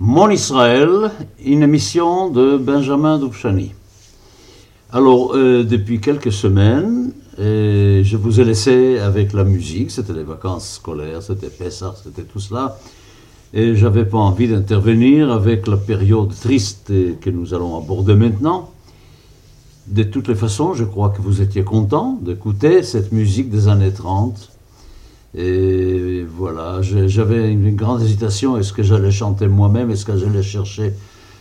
Mon Israël, une émission de Benjamin Doubchani. Alors, euh, depuis quelques semaines, euh, je vous ai laissé avec la musique, c'était les vacances scolaires, c'était Pessah, c'était tout cela. Et j'avais pas envie d'intervenir avec la période triste que nous allons aborder maintenant. De toutes les façons, je crois que vous étiez content d'écouter cette musique des années 30 et voilà, j'avais une grande hésitation. Est-ce que j'allais chanter moi-même Est-ce que j'allais chercher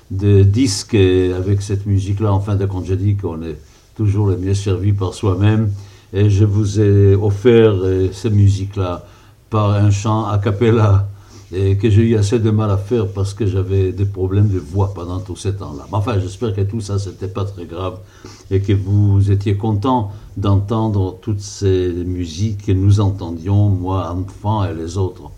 des disques avec cette musique-là Enfin, de compte, j'ai dit qu'on est toujours le mieux servi par soi-même. Et je vous ai offert euh, ces musiques-là par un chant a cappella et que j'ai eu assez de mal à faire parce que j'avais des problèmes de voix pendant tout ce temps-là. Enfin, j'espère que tout ça, c'était pas très grave et que vous étiez content d'entendre toutes ces musiques que nous entendions, moi, enfant, et les autres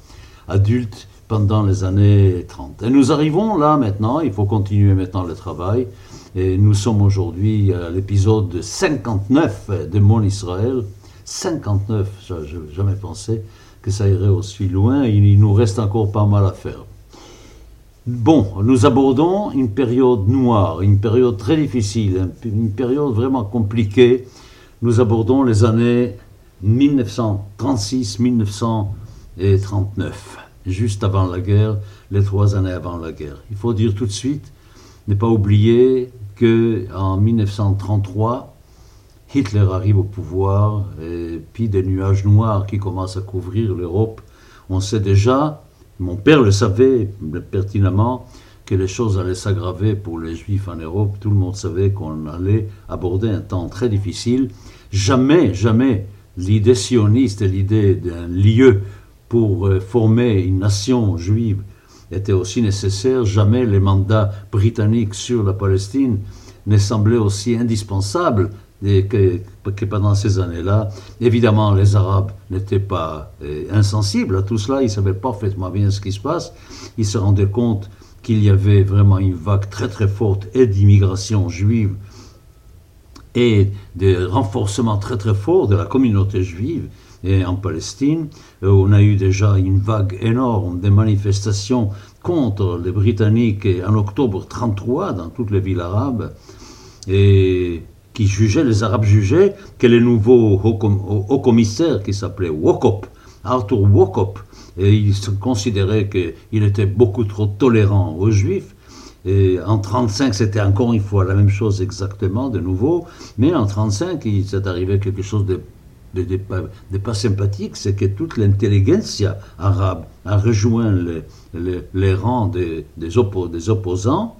adultes, pendant les années 30. Et nous arrivons là maintenant, il faut continuer maintenant le travail, et nous sommes aujourd'hui à l'épisode 59 de Mon Israël. 59, je n'ai jamais pensé que ça irait aussi loin, il nous reste encore pas mal à faire. Bon, nous abordons une période noire, une période très difficile, une période vraiment compliquée. Nous abordons les années 1936-1939, juste avant la guerre, les trois années avant la guerre. Il faut dire tout de suite, ne pas oublier que en 1933, Hitler arrive au pouvoir, et puis des nuages noirs qui commencent à couvrir l'Europe. On sait déjà, mon père le savait pertinemment, que les choses allaient s'aggraver pour les Juifs en Europe. Tout le monde savait qu'on allait aborder un temps très difficile. Jamais, jamais l'idée sioniste et l'idée d'un lieu pour euh, former une nation juive était aussi nécessaire. Jamais les mandats britanniques sur la Palestine ne semblaient aussi indispensables et que, pendant ces années-là, évidemment, les Arabes n'étaient pas euh, insensibles à tout cela, ils savaient parfaitement bien ce qui se passe, ils se rendaient compte qu'il y avait vraiment une vague très très forte et d'immigration juive et de renforcement très très fort de la communauté juive et en Palestine. Euh, on a eu déjà une vague énorme de manifestations contre les Britanniques en octobre 1933 dans toutes les villes arabes. Et qui jugeait, les Arabes jugeaient que le nouveau haut, commissaire qui s'appelait Wokop, Arthur Wokop, et il se considérait qu'il était beaucoup trop tolérant aux Juifs. Et en 1935, c'était encore une fois la même chose exactement, de nouveau. Mais en 1935, il s'est arrivé quelque chose de, pas sympathique, c'est que toute l'intelligentsia arabe a rejoint les, rangs des opposants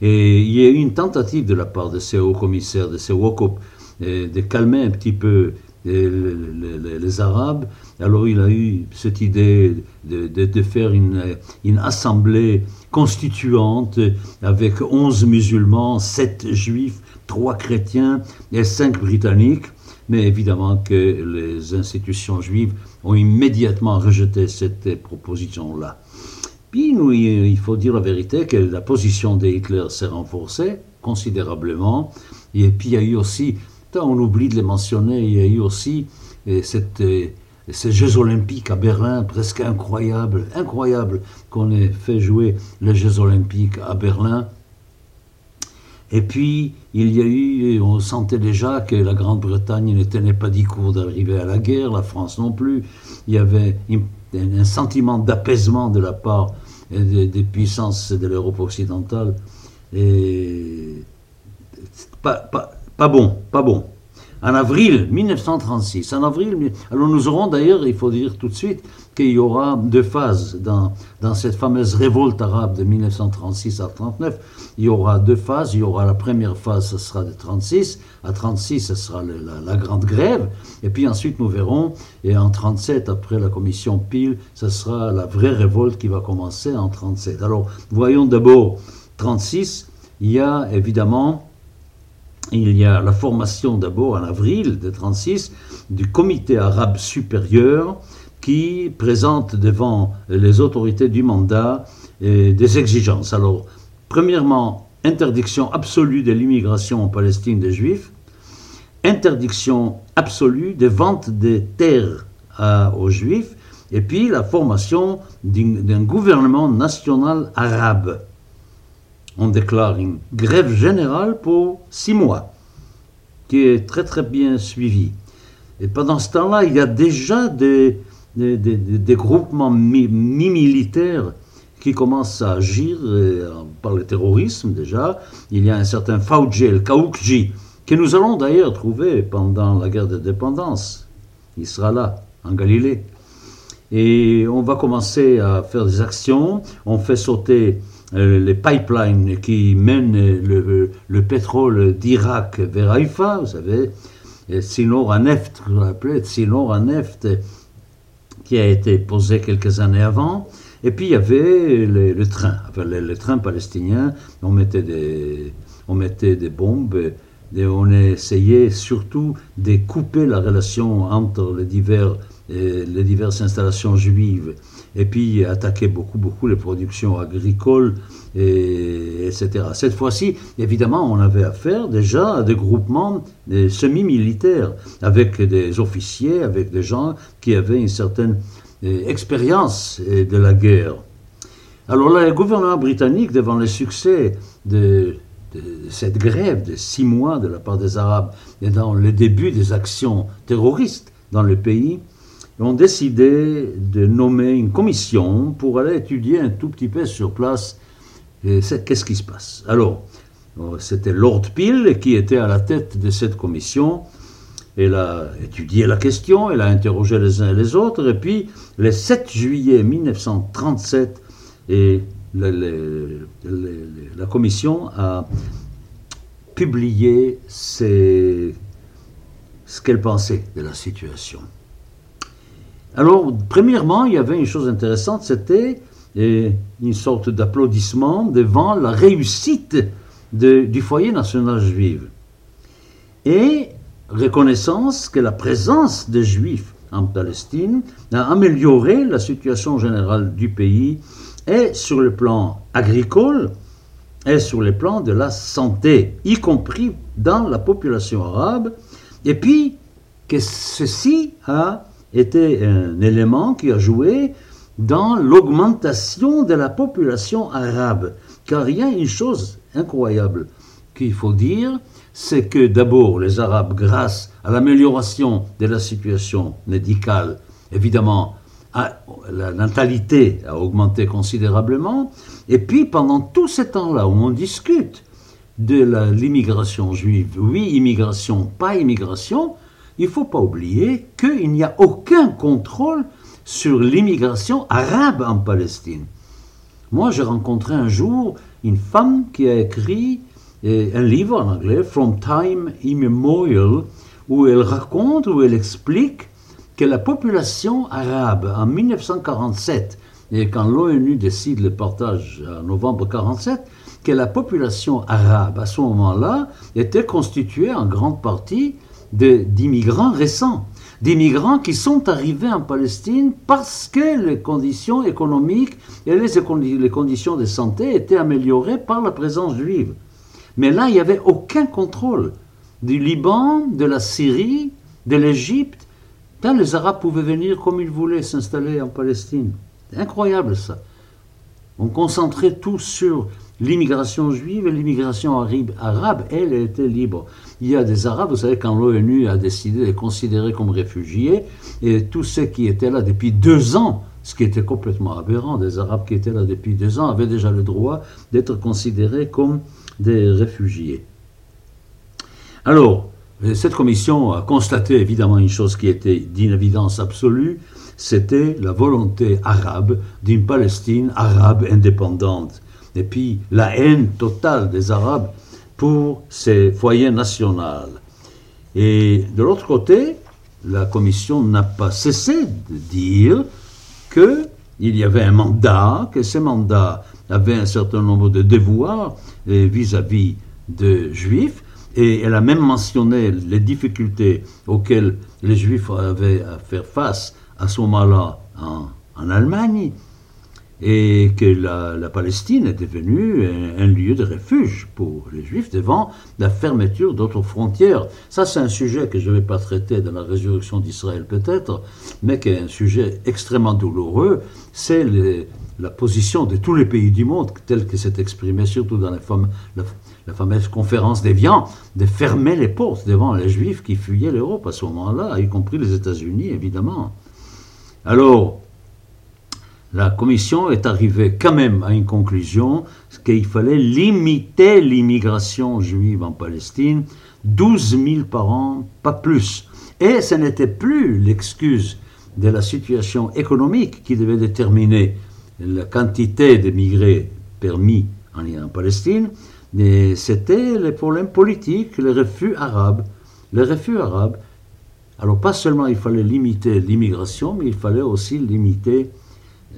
et il y a eu une tentative de la part de ces hauts commissaires, de ces WOCOP, de calmer un petit peu les, Arabes. Alors il a eu cette idée de, faire une, une, assemblée constituante avec 11 musulmans, 7 juifs, 3 chrétiens et 5 britanniques. Mais évidemment que les institutions juives ont immédiatement rejeté cette proposition-là. Puis il faut dire la vérité que la position de Hitler s'est renforcée considérablement. Et puis il y a eu aussi, on oublie de les mentionner, il y a eu aussi euh, euh, ces Jeux olympiques à Berlin, presque incroyable, incroyable qu'on ait fait jouer les Jeux olympiques à Berlin. Et puis, il y a eu, on sentait déjà que la Grande-Bretagne ne tenait pas dix cours d'arriver à la guerre, la France non plus. Il y avait un sentiment d'apaisement de la part des, puissances de l'Europe occidentale. Et pas, pas, pas bon, pas bon en avril 1936. En avril, alors nous aurons d'ailleurs, il faut dire tout de suite, qu'il y aura deux phases dans, dans cette fameuse révolte arabe de 1936 à 39. Il y aura deux phases. Il y aura la première phase, ce sera de 36. À 36, ce sera la, grande grève. Et puis ensuite, nous verrons. Et en 37, après la commission Pile, ce sera la vraie révolte qui va commencer en 37. Alors, voyons d'abord 36. Il y a évidemment il y a la formation d'abord en avril de 1936 du comité arabe supérieur qui présente devant les autorités du mandat eh, des exigences. Alors, premièrement, interdiction absolue de l'immigration en Palestine des Juifs, interdiction absolue des ventes des terres aux Juifs, et puis la formation d'un gouvernement national arabe. On déclare une grève générale pour six mois, qui est très très bien suivie. Et pendant ce temps-là, il y a déjà des, groupements mi-militaires qui commencent à agir euh, par le terrorisme déjà. Il y a un certain Fauji, el Kaoukji, que nous allons d'ailleurs trouver pendant la guerre de dépendance. Il sera là, en Galilée. Et on va commencer à faire des actions. On fait sauter euh, les pipelines qui mènent le, le pétrole d'Irak vers Haïfa, vous savez, Sinor à Neft, Neft, qui a été posé quelques années avant. Et puis il y avait le, train, enfin, le, train palestinien, on mettait des, on mettait des bombes et on essayait surtout de couper la relation entre les, divers, les diverses installations juives et puis attaquer beaucoup, beaucoup les productions agricoles, et, etc. Cette fois-ci, évidemment, on avait affaire déjà à des groupements semi-militaires, avec des officiers, avec des gens qui avaient une certaine euh, expérience euh, de la guerre. Alors là, le gouvernement britannique, devant le succès de, cette grève de six mois de la part des Arabes et dans le début des actions terroristes dans le pays, ont décidé de nommer une commission pour aller étudier un tout petit peu sur place euh, qu'est-ce qui se passe? Alors, c'était Lord Peel qui était à la tête de cette commission elle a étudié la question, elle a interrogé les uns et les autres, et puis le 7 juillet 1937, et la commission a publié ce qu'elle pensait de la situation. Alors, premièrement, il y avait une chose intéressante, c'était eh, une sorte d'applaudissement devant la réussite du foyer national juif. Et reconnaissance que la présence des Juifs en Palestine a amélioré la situation générale du pays et sur le plan agricole et sur le plan de la santé, y compris dans la population arabe, et puis que ceci a été un élément qui a joué dans l'augmentation de la population arabe. Car il y a une chose incroyable qu'il faut dire, c'est que d'abord les Arabes, grâce à l'amélioration de la situation médicale, évidemment, la natalité a augmenté considérablement, et puis pendant tout ce temps-là où on discute de l'immigration juive, oui, immigration, pas immigration, il ne faut pas oublier qu'il n'y a aucun contrôle sur l'immigration arabe en Palestine. Moi, j'ai rencontré un jour une femme qui a écrit un livre en anglais, From Time Immemorial, où elle raconte, où elle explique que la population arabe en 1947, et quand l'ONU décide le partage en novembre 1947, que la population arabe à ce moment-là était constituée en grande partie d'immigrants récents, d'immigrants qui sont arrivés en Palestine parce que les conditions économiques et les, conditions de santé étaient améliorées par la présence juive. Mais là, il n'y avait aucun contrôle du Liban, de la Syrie, de l'Égypte. les Arabes pouvaient venir comme ils voulaient s'installer en Palestine. Incroyable ça. On concentrait tout sur l'immigration juive et l'immigration arabe, elle, était libre. Il y a des Arabes, vous savez, quand l'ONU a décidé de les considérer comme réfugiés, et tous ceux qui étaient là depuis deux ans, ce qui était complètement aberrant, des Arabes qui étaient là depuis deux ans avaient déjà le droit d'être considérés comme des réfugiés. Alors, cette commission a constaté évidemment une chose qui était d'une évidence absolue, c'était la volonté arabe d'une Palestine arabe indépendante. Et puis la haine totale des Arabes pour ces foyers nationaux. Et de l'autre côté, la commission n'a pas cessé de dire qu'il y avait un mandat, que ce mandat avait un certain nombre de devoirs vis-à-vis de juifs, et elle a même mentionné les difficultés auxquelles les juifs avaient à faire face à ce moment-là en, Allemagne. Et que la, Palestine est devenue un, lieu de refuge pour les Juifs devant la fermeture d'autres frontières. Ça, c'est un sujet que je ne vais pas traiter dans la résurrection d'Israël peut-être, mais qui est un sujet extrêmement douloureux. C'est la position de tous les pays du monde, telle que c'est exprimé surtout dans la, fameuse conférence d'Evian, de fermer les portes devant les Juifs qui fuyaient l'Europe à ce moment-là, y compris les États-Unis, évidemment. Alors, la commission est arrivée quand même à une conclusion qu'il fallait limiter l'immigration juive en Palestine, 12 000 par an, pas plus. Et ce n'était plus l'excuse de la situation économique qui devait déterminer la quantité d'émigrés permis en, Palestine, mais c'était les problèmes politiques, les refus arabes. Les refus arabes. Alors pas seulement il fallait limiter l'immigration, mais il fallait aussi limiter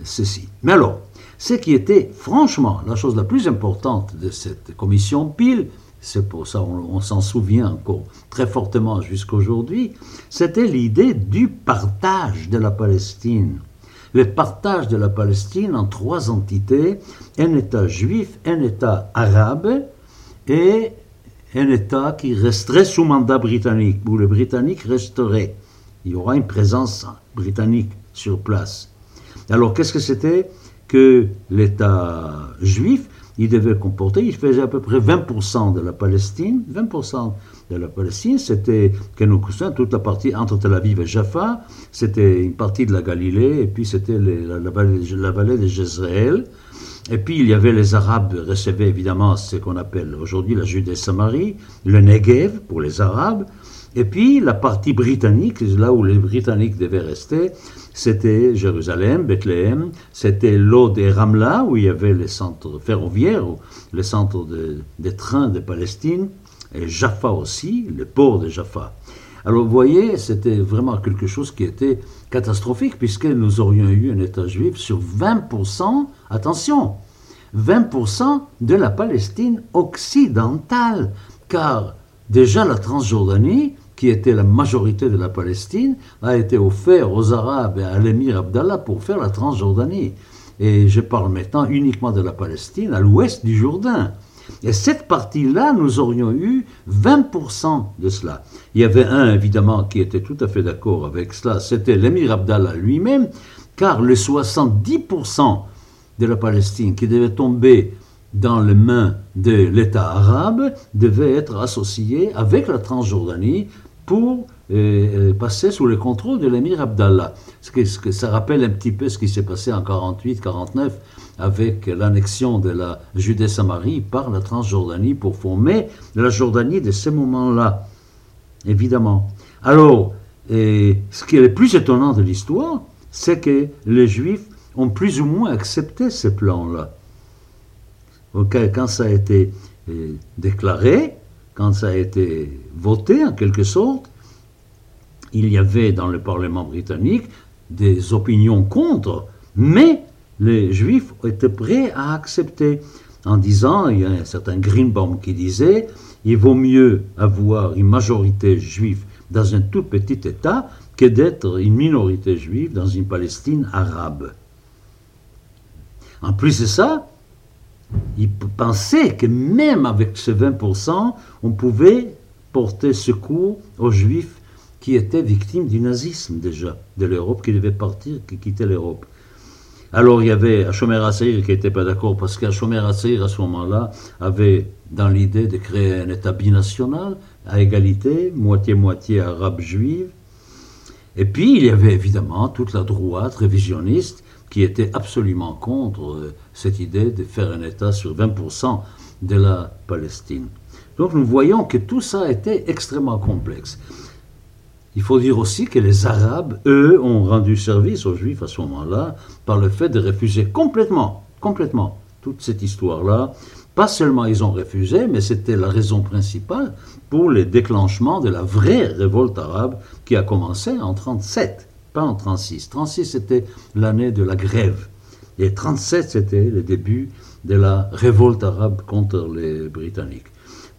ceci. Mais alors, ce qui était franchement la chose la plus importante de cette commission pile, c'est pour ça on, on s'en souvient encore très fortement jusqu'aujourd'hui, c'était l'idée du partage de la Palestine. Le partage de la Palestine en trois entités, un État juif, un État arabe et un État qui resterait sous mandat britannique, où les Britanniques resteraient. Il y aura une présence britannique sur place. Alors qu'est-ce que c'était que l'État juif il devait comporter, il faisait à peu près 20% de la Palestine. 20% de la Palestine, c'était toute la partie entre Tel Aviv et Jaffa, c'était une partie de la Galilée, et puis c'était la, la, vallée de Jezreel. Et puis il y avait les Arabes recevaient évidemment ce qu'on appelle aujourd'hui la Judée-Samarie, le Negev pour les Arabes, et puis la partie britannique, là où les Britanniques devaient rester, c'était Jérusalem, Bethléem, c'était l'eau des Ramla, où il y avait les centres ferroviaires, les centres des trains de Palestine, et Jaffa aussi, le port de Jaffa. Alors vous voyez, c'était vraiment quelque chose qui était catastrophique, puisque nous aurions eu un État juif sur 20%, attention, 20% de la Palestine occidentale, car déjà la Transjordanie, qui était la majorité de la Palestine, a été offert aux Arabes et à l'émir Abdallah pour faire la Transjordanie. Et je parle maintenant uniquement de la Palestine, à l'ouest du Jourdain. Et cette partie-là, nous aurions eu 20% de cela. Il y avait un, évidemment, qui était tout à fait d'accord avec cela, c'était l'émir Abdallah lui-même, car les 70% de la Palestine qui devait tomber dans les mains de l'État arabe devait être associé avec la Transjordanie pour euh, euh, passer sous le contrôle de l'émir Abdallah. Ce que, ça rappelle un petit peu ce qui s'est passé en 48-49 avec l'annexion de la Judée-Samarie par la Transjordanie pour former la Jordanie de ce moment-là, évidemment. Alors, et ce qui est le plus étonnant de l'histoire, c'est que les Juifs ont plus ou moins accepté ce plan-là. Quand ça a été euh, déclaré, quand ça a été voté en quelque sorte, il y avait dans le Parlement britannique des opinions contre, mais les Juifs étaient prêts à accepter en disant, il y a un certain Greenbaum qui disait, il vaut mieux avoir une majorité juive dans un tout petit État que d'être une minorité juive dans une Palestine arabe. En plus de ça, il pensait que même avec ce 20%, on pouvait porter secours aux juifs qui étaient victimes du nazisme déjà, de l'Europe, qui devaient partir, qui quittaient l'Europe. Alors il y avait Hachomer Assaïr qui n'était pas d'accord parce qu'Hachomer Assaïr à ce moment-là avait dans l'idée de créer un État binational à égalité, moitié-moitié arabe-juive. Et puis il y avait évidemment toute la droite révisionniste qui était absolument contre euh, cette idée de faire un État sur 20% de la Palestine. Donc nous voyons que tout ça était extrêmement complexe. Il faut dire aussi que les Arabes, eux, ont rendu service aux Juifs à ce moment-là par le fait de refuser complètement, complètement toute cette histoire-là. Pas seulement ils ont refusé, mais c'était la raison principale pour le déclenchement de la vraie révolte arabe qui a commencé en 1937 pas en 36. 36, c'était l'année de la grève. Et 37, c'était le début de la révolte arabe contre les Britanniques.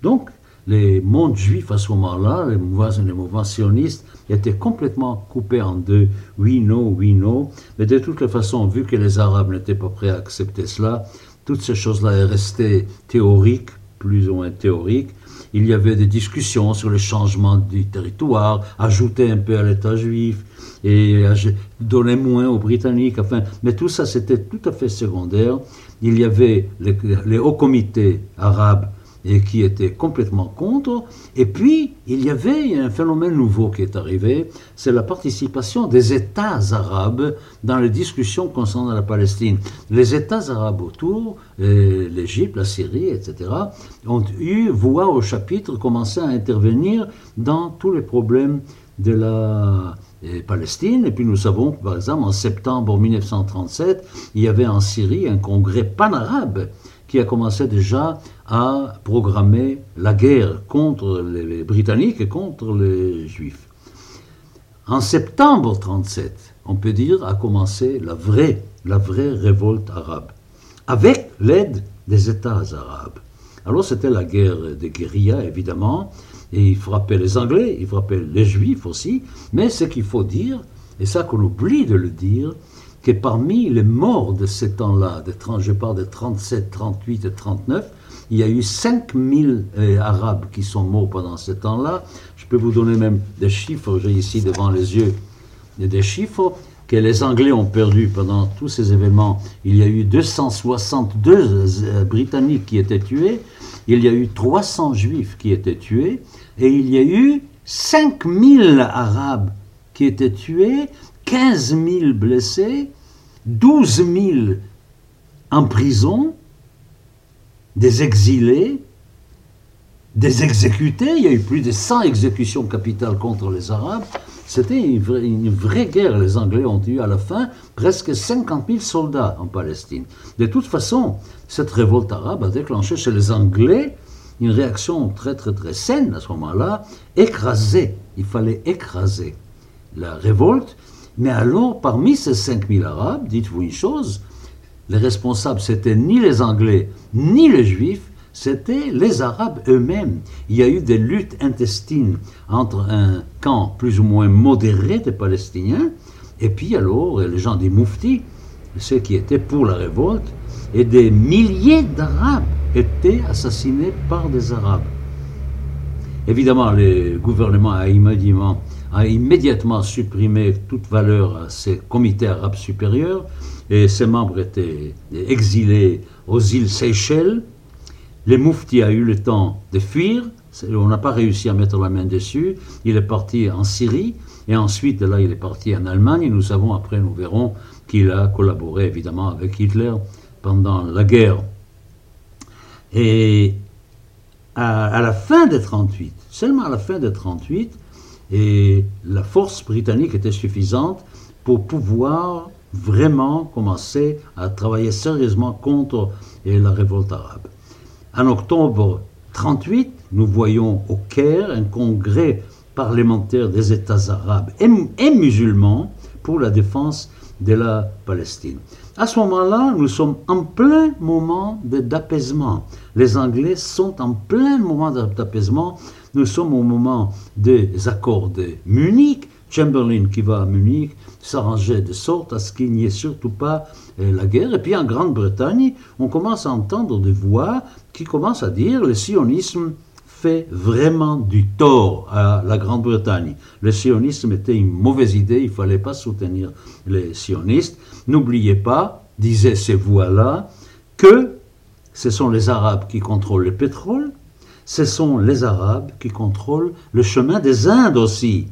Donc, les mondes juifs à ce moment-là, les mouvements, les mouvements sionistes, étaient complètement coupés en deux. Oui, non, oui, non. Mais de toutes les façons, vu que les Arabes n'étaient pas prêts à accepter cela, toutes ces choses-là est restées théoriques, plus ou moins théoriques. Il y avait des discussions sur le changement du territoire, ajouter un peu à l'État juif et donner moins aux Britanniques. Mais tout ça, c'était tout à fait secondaire. Il y avait les hauts comités arabes et qui étaient complètement contre. Et puis, il y avait un phénomène nouveau qui est arrivé, c'est la participation des États arabes dans les discussions concernant la Palestine. Les États arabes autour, euh, l'Égypte, la Syrie, etc., ont eu voix au chapitre, commencé à intervenir dans tous les problèmes de la euh, Palestine. Et puis nous savons que, par exemple, en septembre 1937, il y avait en Syrie un congrès pan-arabe qui a commencé déjà à programmer la guerre contre les, Britanniques et contre les Juifs. En septembre 37, on peut dire, a commencé la vraie, la vraie révolte arabe, avec l'aide des États arabes. Alors c'était la guerre des guérillas, évidemment, et il frappait les Anglais, il frappait les Juifs aussi, mais ce qu'il faut dire, et ça qu'on oublie de le dire, que parmi les morts de ces temps-là, je parle de 37, 38 et 39, il y a eu 5000 euh, Arabes qui sont morts pendant ce temps-là. Je peux vous donner même des chiffres, j'ai ici devant les yeux des chiffres que les Anglais ont perdu pendant tous ces événements. Il y a eu 262 euh, Britanniques qui étaient tués, il y a eu 300 Juifs qui étaient tués, et il y a eu 5000 Arabes qui étaient tués 15 000 blessés, 12 000 en prison, des exilés, des exécutés. Il y a eu plus de 100 exécutions capitales contre les Arabes. C'était une, vraie, guerre. Les Anglais ont eu à la fin presque 50 000 soldats en Palestine. De toute façon, cette révolte arabe a déclenché chez les Anglais une réaction très très très saine à ce moment-là, écraser. Il fallait écraser la révolte mais alors, parmi ces 5000 Arabes, dites-vous une chose, les responsables, c'était ni les Anglais, ni les Juifs, c'était les Arabes eux-mêmes. Il y a eu des luttes intestines entre un camp plus ou moins modéré des Palestiniens, et puis alors les gens des Mouftis, ceux qui étaient pour la révolte, et des milliers d'Arabes étaient assassinés par des Arabes. Évidemment, le gouvernement a immédiatement a immédiatement supprimé toute valeur à ces comités arabes supérieurs et ses membres étaient exilés aux îles Seychelles. Les mouftis a eu le temps de fuir, on n'a pas réussi à mettre la main dessus, il est parti en Syrie et ensuite là il est parti en Allemagne nous savons après, nous verrons qu'il a collaboré évidemment avec Hitler pendant la guerre. Et à, à la fin de 38, seulement à la fin de 38, et la force britannique était suffisante pour pouvoir vraiment commencer à travailler sérieusement contre la révolte arabe. En octobre 38, nous voyons au Caire un congrès parlementaire des États arabes et, musulmans pour la défense de la Palestine. À ce moment-là, nous sommes en plein moment d'apaisement. Les Anglais sont en plein moment d'apaisement nous sommes au moment des accords de Munich. Chamberlain qui va à Munich s'arrangeait de sorte à ce qu'il n'y ait surtout pas euh, la guerre. Et puis en Grande-Bretagne, on commence à entendre des voix qui commencent à dire le sionisme fait vraiment du tort à la Grande-Bretagne. Le sionisme était une mauvaise idée, il ne fallait pas soutenir les sionistes. N'oubliez pas, disaient ces voix-là, que ce sont les Arabes qui contrôlent le pétrole, ce sont les Arabes qui contrôlent le chemin des Indes aussi.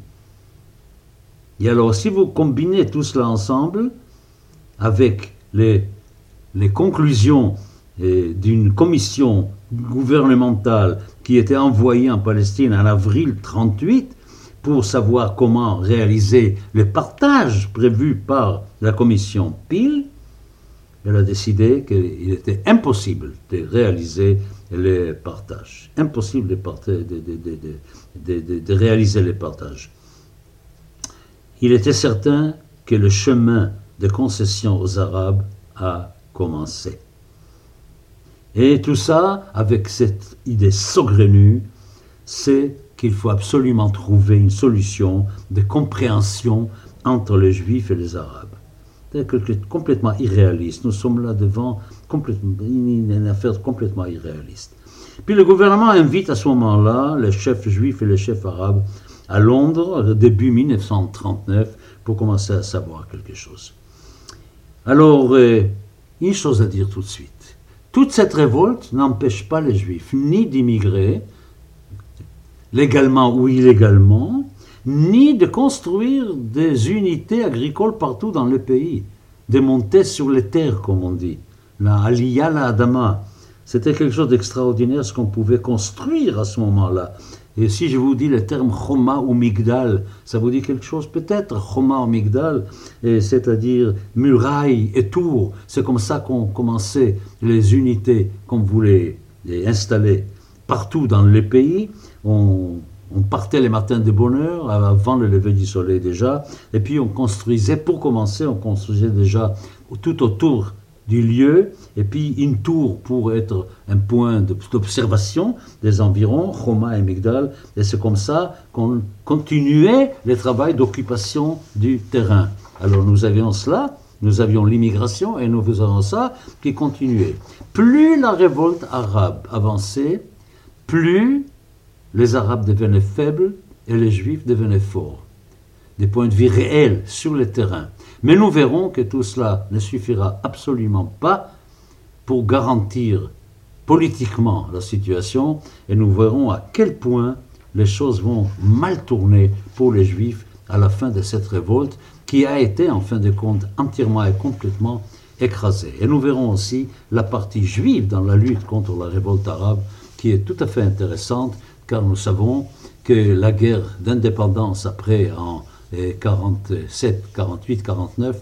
Et alors, si vous combinez tout cela ensemble avec les, conclusions eh, d'une commission gouvernementale qui était envoyée en Palestine en avril 38 pour savoir comment réaliser le partage prévu par la commission Peel, elle a décidé qu'il était impossible de réaliser les partages. Impossible de, réaliser les partages. Il était certain que le chemin de concession aux Arabes a commencé. Et tout ça avec cette idée saugrenue c'est qu'il faut absolument trouver une solution de compréhension entre les Juifs et les Arabes. C'est complètement irréaliste. Nous sommes là devant une affaire complètement irréaliste. Puis le gouvernement invite à ce moment-là les chefs juifs et les chefs arabes à Londres, début 1939, pour commencer à savoir quelque chose. Alors, euh, une chose à dire tout de suite. Toute cette révolte n'empêche pas les juifs ni d'immigrer, légalement ou illégalement, ni de construire des unités agricoles partout dans le pays, de monter sur les terres, comme on dit. La Aliyah la Adama. C'était quelque chose d'extraordinaire ce qu'on pouvait construire à ce moment-là. Et si je vous dis le terme Choma ou Migdal, ça vous dit quelque chose? Peut-être Choma ou Migdal, c'est-à-dire muraille et tour. C'est comme ça qu'on commençait les unités qu'on voulait installer partout dans le pays. On, on partait les matins de bonne heure, avant le lever du soleil déjà, et puis on construisait, pour commencer, on construisait déjà tout autour du lieu, et puis une tour pour être un point d'observation des environs, Roma et Migdal, et c'est comme ça qu'on continuait le travail d'occupation du terrain. Alors nous avions cela, nous avions l'immigration, et nous faisions ça qui continuait. Plus la révolte arabe avançait, plus les Arabes devenaient faibles et les Juifs devenaient forts. Des points de vue réels sur le terrain. Mais nous verrons que tout cela ne suffira absolument pas pour garantir politiquement la situation et nous verrons à quel point les choses vont mal tourner pour les Juifs à la fin de cette révolte qui a été en fin de compte entièrement et complètement écrasée. Et nous verrons aussi la partie juive dans la lutte contre la révolte arabe qui est tout à fait intéressante car nous savons que la guerre d'indépendance après en 47, 48, 49,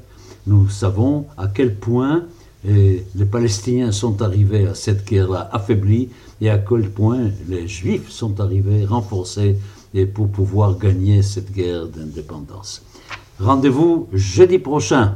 nous savons à quel point eh, les Palestiniens sont arrivés à cette guerre-là affaiblis et à quel point les Juifs sont arrivés renforcés et pour pouvoir gagner cette guerre d'indépendance. Rendez-vous jeudi prochain